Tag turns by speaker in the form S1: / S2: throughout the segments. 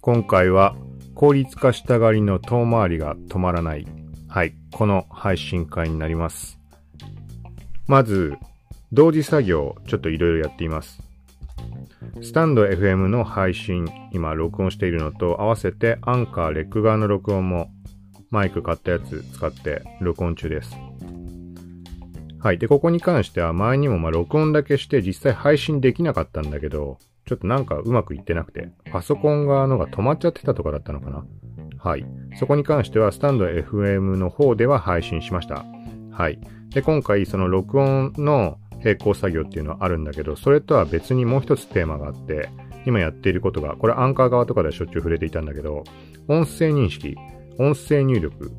S1: 今回は効率化したがりの遠回りが止まらない。はい。この配信会になります。まず、同時作業、ちょっといろいろやっています。スタンド FM の配信、今録音しているのと合わせてアンカーレック側の録音もマイク買ったやつ使って録音中です。はい。で、ここに関しては前にもま録音だけして実際配信できなかったんだけど、ちょっとなんかうまくいってなくて、パソコン側のが止まっちゃってたとかだったのかなはい。そこに関してはスタンド FM の方では配信しました。はい。で、今回その録音の並行作業っていうのはあるんだけど、それとは別にもう一つテーマがあって、今やっていることが、これアンカー側とかではしょっちゅう触れていたんだけど、音声認識、音声入力、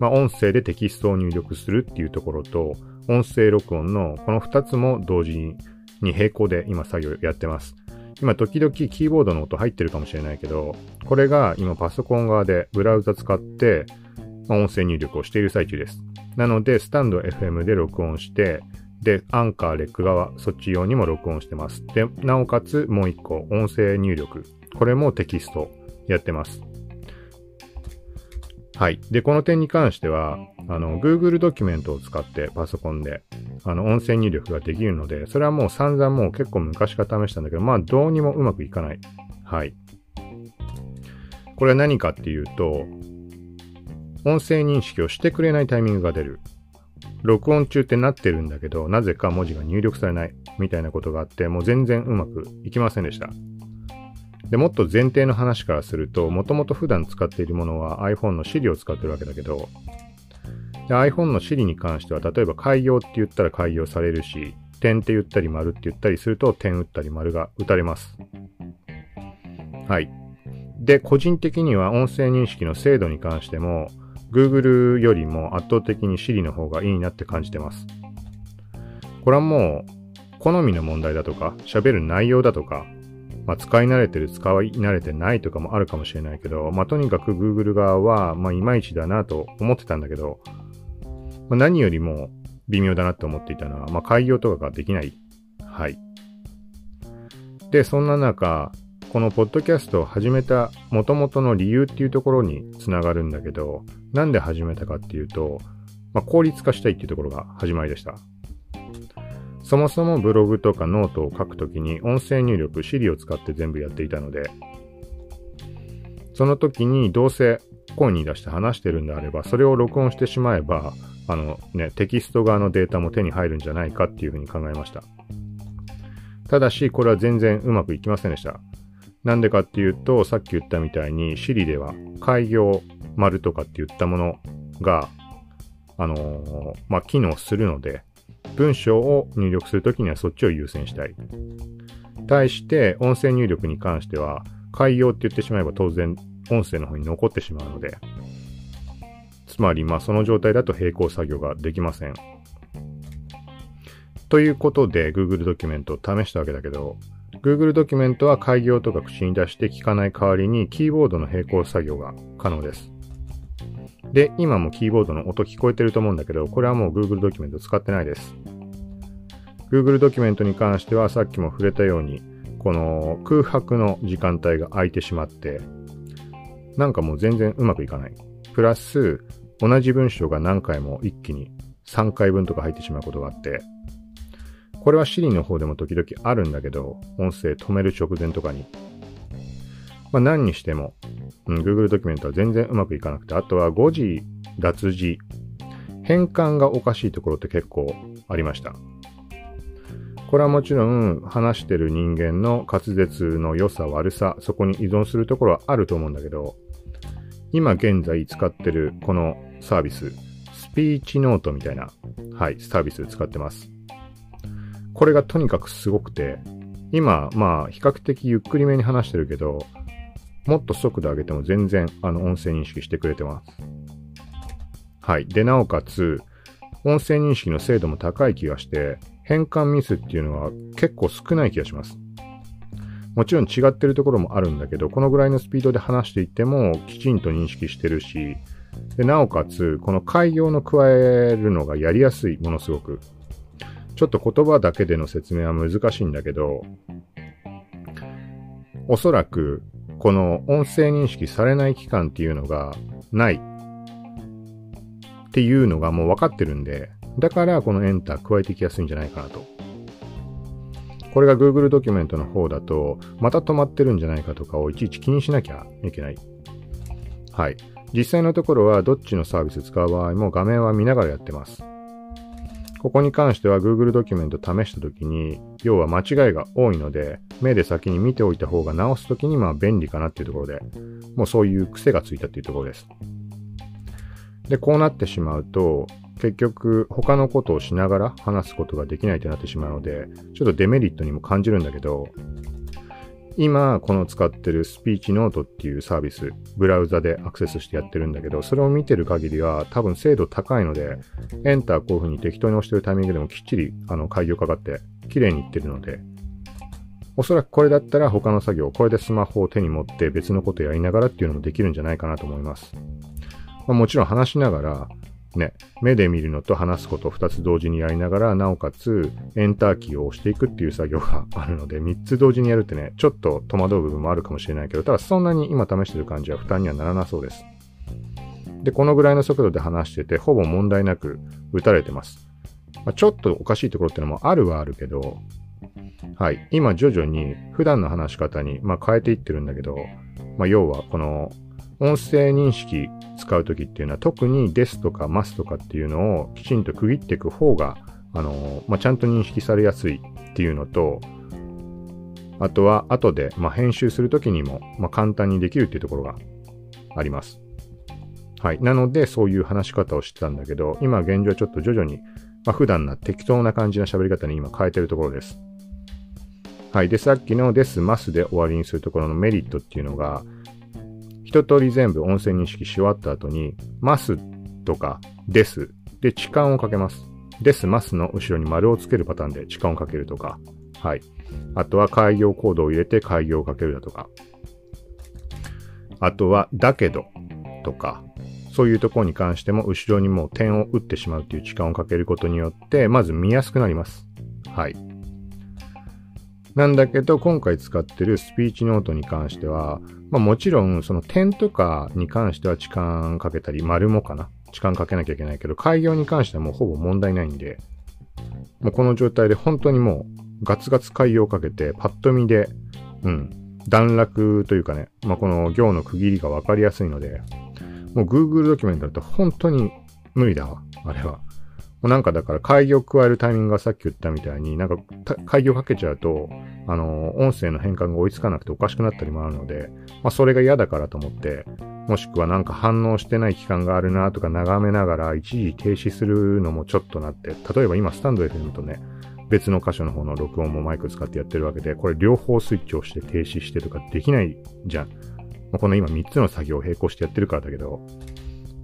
S1: まあ、音声でテキストを入力するっていうところと、音声録音のこの2つも同時に並行で今作業やってます。今時々キーボードの音入ってるかもしれないけど、これが今パソコン側でブラウザ使って、音声入力をしている最中です。なので、スタンド FM で録音して、で、アンカー、レック側、そっち用にも録音してます。で、なおかつもう一個、音声入力。これもテキストやってます。はい。で、この点に関しては、あの、Google ドキュメントを使ってパソコンで、あの、音声入力ができるので、それはもう散々もう結構昔から試したんだけど、まあ、どうにもうまくいかない。はい。これは何かっていうと、音声認識をしてくれないタイミングが出る。録音中ってなってるんだけど、なぜか文字が入力されない。みたいなことがあって、もう全然うまくいきませんでした。で、もっと前提の話からすると、もともと普段使っているものは iPhone の Siri を使ってるわけだけど、で iPhone の Siri に関しては、例えば開業って言ったら開業されるし、点って言ったり丸って言ったりすると、点打ったり丸が打たれます。はい。で、個人的には音声認識の精度に関しても、Google よりも圧倒的に Siri の方がいいなって感じてます。これはもう、好みの問題だとか、喋る内容だとか、まあ、使い慣れてる、使い慣れてないとかもあるかもしれないけど、まあ、とにかく Google 側は、まあ、いまいちだなと思ってたんだけど、まあ、何よりも微妙だなって思っていたのは、まあ、改行とかができない。はい。で、そんな中、このポッドキャストを始めた元々の理由っていうところにつながるんだけど、なんで始めたかっていうと、まあ、効率化したいっていうところが始まりでした。そもそもブログとかノートを書くときに音声入力、Siri を使って全部やっていたので、その時にどうせ声に出して話してるんであれば、それを録音してしまえば、あのね、テキスト側のデータも手に入るんじゃないかっていうふうに考えました。ただし、これは全然うまくいきませんでした。なんでかっていうと、さっき言ったみたいに Siri では開業丸とかって言ったものが、あのー、まあ、機能するので、文章を入力するときにはそっちを優先したい。対して、音声入力に関しては、開業って言ってしまえば当然音声の方に残ってしまうので、つまり、まあその状態だと並行作業ができません。ということで Google ドキュメントを試したわけだけど、Google ドキュメントは開業とか口に出して聞かない代わりにキーボードの並行作業が可能です。で、今もキーボードの音聞こえてると思うんだけど、これはもう Google ドキュメント使ってないです。Google ドキュメントに関してはさっきも触れたように、この空白の時間帯が空いてしまって、なんかもう全然うまくいかない。プラス、同じ文章が何回も一気に3回分とか入ってしまうことがあって、これは Siri の方でも時々あるんだけど、音声止める直前とかに。まあ何にしても、うん、Google ドキュメントは全然うまくいかなくて、あとは誤字、脱字、変換がおかしいところって結構ありました。これはもちろん話してる人間の滑舌の良さ悪さ、そこに依存するところはあると思うんだけど、今現在使ってるこのサービス、スピーチノートみたいな、はい、サービス使ってます。これがとにかくすごくて、今、まあ、比較的ゆっくりめに話してるけど、もっと速度上げても全然、あの、音声認識してくれてます。はい。で、なおかつ、音声認識の精度も高い気がして、変換ミスっていうのは結構少ない気がします。もちろん違ってるところもあるんだけど、このぐらいのスピードで話していてもきちんと認識してるし、でなおかつ、この開業の加えるのがやりやすい、ものすごく。ちょっと言葉だけでの説明は難しいんだけど、おそらくこの音声認識されない期間っていうのがないっていうのがもう分かってるんで、だからこのエンター加えていきやすいんじゃないかなと。これが Google ドキュメントの方だと、また止まってるんじゃないかとかをいちいち気にしなきゃいけない。はい。実際のところはどっちのサービス使う場合も画面は見ながらやってます。ここに関しては Google ドキュメント試したときに、要は間違いが多いので、目で先に見ておいた方が直すときにまあ便利かなっていうところで、もうそういう癖がついたっていうところです。で、こうなってしまうと、結局他のことをしながら話すことができないとなってしまうので、ちょっとデメリットにも感じるんだけど、今、この使ってるスピーチノートっていうサービス、ブラウザでアクセスしてやってるんだけど、それを見てる限りは多分精度高いので、エンターこういう風に適当に押してるタイミングでもきっちりあの開業かかって綺麗にいってるので、おそらくこれだったら他の作業、これでスマホを手に持って別のことやりながらっていうのもできるんじゃないかなと思います。まあ、もちろん話しながら、ね、目で見るのと話すことを2つ同時にやりながら、なおかつエンターキーを押していくっていう作業があるので、3つ同時にやるってね、ちょっと戸惑う部分もあるかもしれないけど、ただそんなに今試してる感じは負担にはならなそうです。で、このぐらいの速度で話してて、ほぼ問題なく打たれてます。まあ、ちょっとおかしいところってのもあるはあるけど、はい。今徐々に普段の話し方に、まあ、変えていってるんだけど、まあ、要はこの音声認識使うときっていうのは特にですとかますとかっていうのをきちんと区切っていく方が、あの、まあ、ちゃんと認識されやすいっていうのと、あとは後で、まあ、編集するときにも、まあ、簡単にできるっていうところがあります。はい。なので、そういう話し方をしてたんだけど、今現状はちょっと徐々に、まあ、普段な適当な感じの喋り方に今変えてるところです。はい。で、さっきのです、ますで終わりにするところのメリットっていうのが、一通り全部音声認識し終わった後に、ますとかですで痴漢をかけます。です、ますの後ろに丸をつけるパターンで痴漢をかけるとか、はい。あとは開業コードを入れて開業をかけるだとか、あとはだけどとか、そういうところに関しても後ろにもう点を打ってしまうという痴漢をかけることによって、まず見やすくなります。はい。なんだけど、今回使ってるスピーチノートに関しては、まあもちろん、その点とかに関しては時間かけたり、丸もかな？時間かけなきゃいけないけど、開業に関してはもうほぼ問題ないんで、もうこの状態で本当にもうガツガツ開業かけて、パッと見で、うん、段落というかね、まあこの行の区切りがわかりやすいので、もう Google ドキュメントだと本当に無理だわ、あれは。なんかだから開業加えるタイミングがさっき言ったみたいに、なんか開業かけちゃうと、あの、音声の変換が追いつかなくておかしくなったりもあるので、まあそれが嫌だからと思って、もしくはなんか反応してない期間があるなとか眺めながら一時停止するのもちょっとなって、例えば今スタンド FM とね、別の箇所の方の録音もマイク使ってやってるわけで、これ両方スイッチをして停止してとかできないじゃん。まあ、この今3つの作業を並行してやってるからだけど、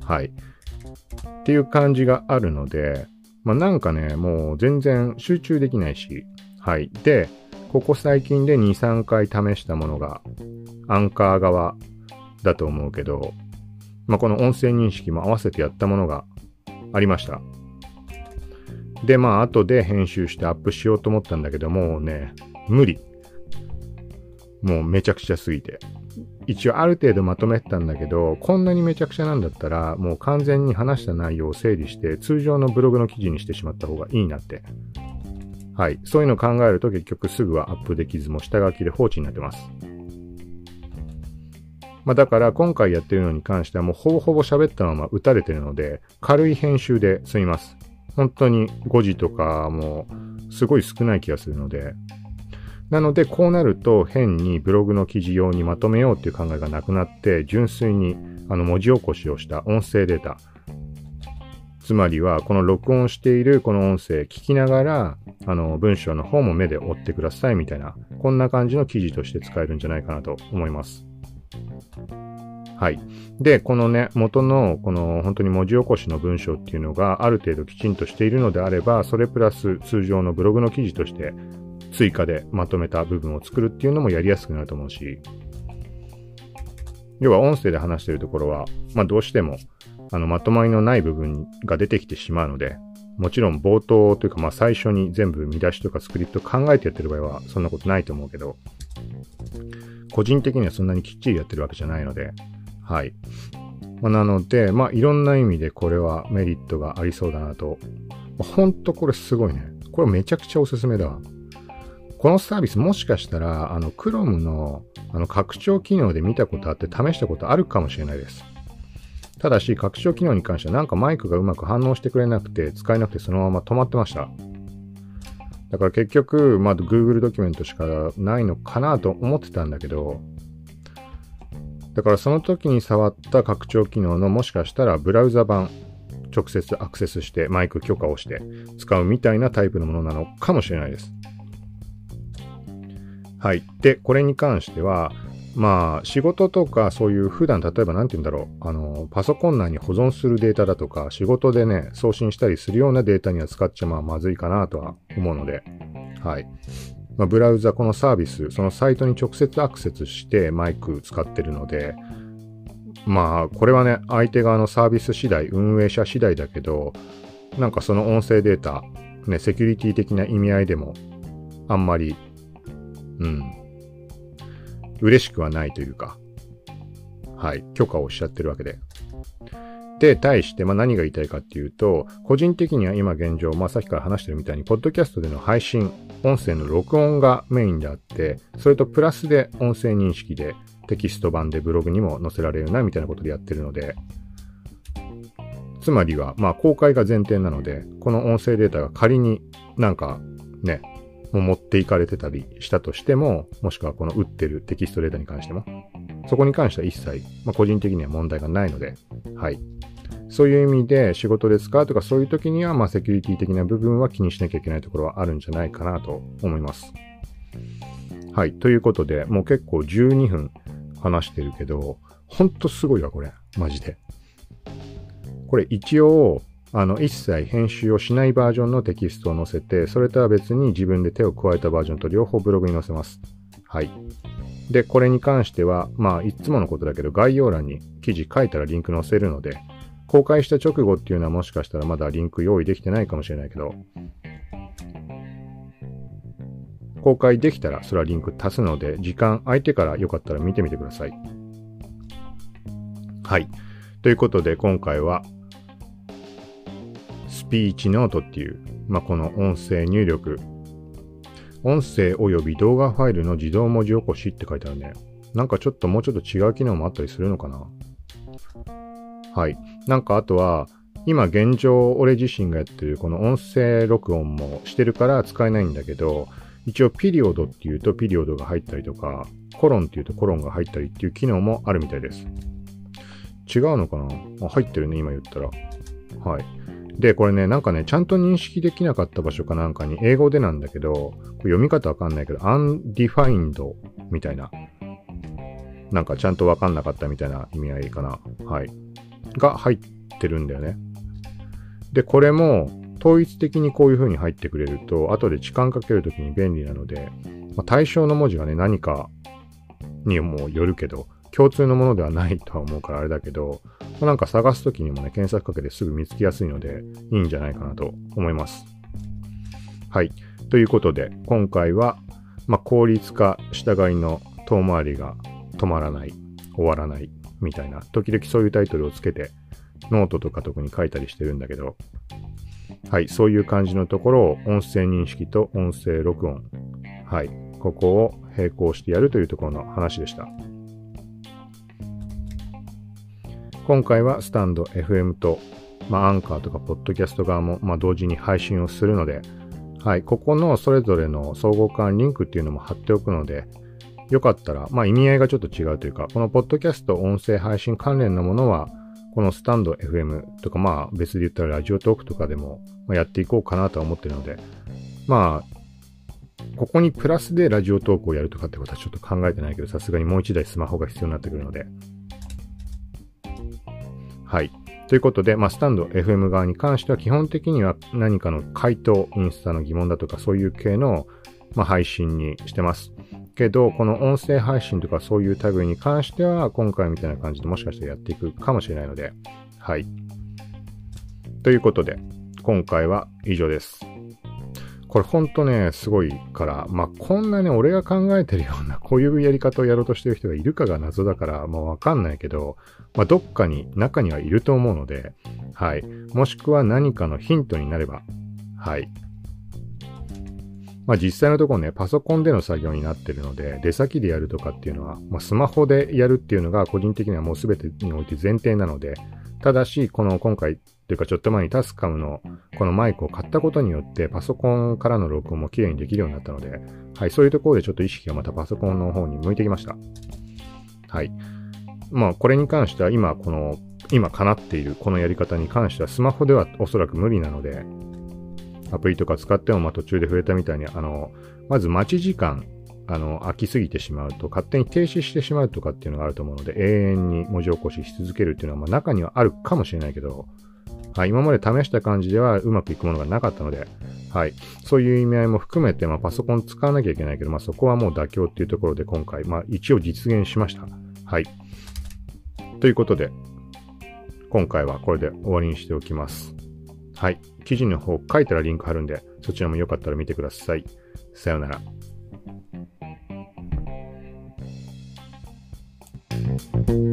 S1: はい。っていう感じがあるので、まあなんかね、もう全然集中できないし、はい。で、ここ最近で2、3回試したものが、アンカー側だと思うけど、まあこの音声認識も合わせてやったものがありました。で、まあ後で編集してアップしようと思ったんだけど、もうね、無理。もうめちゃくちゃすぎて。一応ある程度まとめてたんだけど、こんなにめちゃくちゃなんだったら、もう完全に話した内容を整理して、通常のブログの記事にしてしまった方がいいなって。はい。そういうのを考えると結局すぐはアップできずも下書きで放置になってます。まあだから今回やってるのに関してはもうほぼほぼ喋ったまま打たれてるので、軽い編集で済みます。本当に5時とかもうすごい少ない気がするので、なので、こうなると変にブログの記事用にまとめようっていう考えがなくなって、純粋にあの文字起こしをした音声データ。つまりは、この録音しているこの音声聞きながら、あの文章の方も目で追ってくださいみたいな、こんな感じの記事として使えるんじゃないかなと思います。はい。で、このね、元の、この本当に文字起こしの文章っていうのがある程度きちんとしているのであれば、それプラス通常のブログの記事として追加でまとめた部分を作るっていうのもやりやすくなると思うし、要は音声で話してるところは、まあどうしても、あの、まとまりのない部分が出てきてしまうので、もちろん冒頭というか、まあ最初に全部見出しとかスクリプト考えてやってる場合は、そんなことないと思うけど、個人的にはそんなにきっちりやってるわけじゃないので、はい。まあ、なので、まあ、いろんな意味でこれはメリットがありそうだなと。ほんとこれすごいね。これめちゃくちゃおすすめだわ。このサービスもしかしたら、あの、Chrome の、あの、拡張機能で見たことあって試したことあるかもしれないです。ただし、拡張機能に関してはなんかマイクがうまく反応してくれなくて、使えなくてそのまま止まってました。だから結局、まあ、Google ドキュメントしかないのかなと思ってたんだけど、だからその時に触った拡張機能のもしかしたらブラウザ版直接アクセスしてマイク許可をして使うみたいなタイプのものなのかもしれないです。はい。で、これに関しては、まあ、仕事とかそういう普段例えば何て言うんだろう、あの、パソコン内に保存するデータだとか、仕事でね、送信したりするようなデータには使っちゃまあまずいかなとは思うので、はい。まあ、ブラウザ、このサービス、そのサイトに直接アクセスしてマイク使ってるので、まあ、これはね、相手側のサービス次第、運営者次第だけど、なんかその音声データ、ね、セキュリティ的な意味合いでも、あんまり、うん、嬉しくはないというか、はい、許可をおっしゃってるわけで。で、対して、まあ、何が言いたいかっていうと、個人的には今現状、まあ、さっきから話してるみたいに、ポッドキャストでの配信、音声の録音がメインであって、それとプラスで音声認識でテキスト版でブログにも載せられるな、みたいなことでやってるので、つまりは、まあ、公開が前提なので、この音声データが仮になんかね、持っていかれてたりしたとしても、もしくはこの打ってるテキストデータに関しても、そこに関しては一切、まあ、個人的には問題がないので、はい。そういう意味で仕事で使うとかそういう時には、まあ、セキュリティ的な部分は気にしなきゃいけないところはあるんじゃないかなと思います。はい。ということで、もう結構12分話してるけど、ほんとすごいわ、これ。マジで。これ一応、あの、一切編集をしないバージョンのテキストを載せて、それとは別に自分で手を加えたバージョンと両方ブログに載せます。はい。で、これに関しては、まあ、いつものことだけど、概要欄に記事書いたらリンク載せるので、公開した直後っていうのはもしかしたらまだリンク用意できてないかもしれないけど、公開できたらそれはリンク足すので、時間空いてからよかったら見てみてください。はい。ということで今回は、ピーチノートっていう、まあ、この音声入力、音声及び動画ファイルの自動文字起こしって書いてあるね。なんかちょっともうちょっと違う機能もあったりするのかなはい。なんかあとは、今現状俺自身がやってるこの音声録音もしてるから使えないんだけど、一応ピリオドっていうとピリオドが入ったりとか、コロンっていうとコロンが入ったりっていう機能もあるみたいです。違うのかな？入ってるね、今言ったら。はい。で、これね、なんかね、ちゃんと認識できなかった場所かなんかに、英語でなんだけど、読み方わかんないけど、undefined みたいな。なんかちゃんとわかんなかったみたいな意味合いかな。はい。が入ってるんだよね。で、これも統一的にこういう風に入ってくれると、後で時間かけるときに便利なので、まあ、対象の文字がね、何かにもよるけど、共通のものではないとは思うからあれだけど、まあ、なんか探すときにもね、検索かけてすぐ見つけやすいので、いいんじゃないかなと思います。はい。ということで、今回は、まあ、効率化したがいの遠回りが止まらない、終わらないみたいな、時々そういうタイトルをつけて、ノートとか特に書いたりしてるんだけど、はい、そういう感じのところを音声認識と音声録音、はい、ここを並行してやるというところの話でした。今回はスタンド FM と、まあ、アンカーとかポッドキャスト側も、まあ、同時に配信をするので、はい、ここのそれぞれの相互間リンクっていうのも貼っておくので、よかったら、まあ意味合いがちょっと違うというか、このポッドキャスト音声配信関連のものは、このスタンド FM とか、まあ別で言ったらラジオトークとかでもやっていこうかなとは思ってるので、まあ、ここにプラスでラジオトークをやるとかってことはちょっと考えてないけど、さすがにもう一台スマホが必要になってくるので。はい。ということで、まあ、スタンド FM 側に関しては基本的には何かの回答、インスタの疑問だとかそういう系の、まあ、配信にしてます。けど、この音声配信とかそういう類に関しては、今回みたいな感じでもしかしたらやっていくかもしれないので、はい。ということで、今回は以上です。これほんとね、すごいから、まあ、こんなね、俺が考えてるような、こういうやり方をやろうとしてる人がいるかが謎だから、まあ、わかんないけど、まあ、どっかに、中にはいると思うので、はい。もしくは何かのヒントになれば、はい。まあ実際のところね、パソコンでの作業になってるので、出先でやるとかっていうのは、まあ、スマホでやるっていうのが個人的にはもう全てにおいて前提なので、ただし、この今回というかちょっと前にタスカムのこのマイクを買ったことによってパソコンからの録音も綺麗にできるようになったので、はい、そういうところでちょっと意識がまたパソコンの方に向いてきました。はい。まあこれに関しては今この、今叶っているこのやり方に関してはスマホではおそらく無理なので、アプリとか使ってもまあ途中で触れたみたいに、あの、まず待ち時間、あの、空きすぎてしまうと、勝手に停止してしまうとかっていうのがあると思うので、永遠に文字起こしし続けるっていうのは、まあ中にはあるかもしれないけど、はい、今まで試した感じではうまくいくものがなかったので、はい。そういう意味合いも含めて、まあ、パソコン使わなきゃいけないけど、まあ、そこはもう妥協っていうところで今回、まあ、一応実現しました。はい。ということで、今回はこれで終わりにしておきます。はい。記事の方書いたらリンク貼るんで、そちらもよかったら見てください。さようなら。Thank you.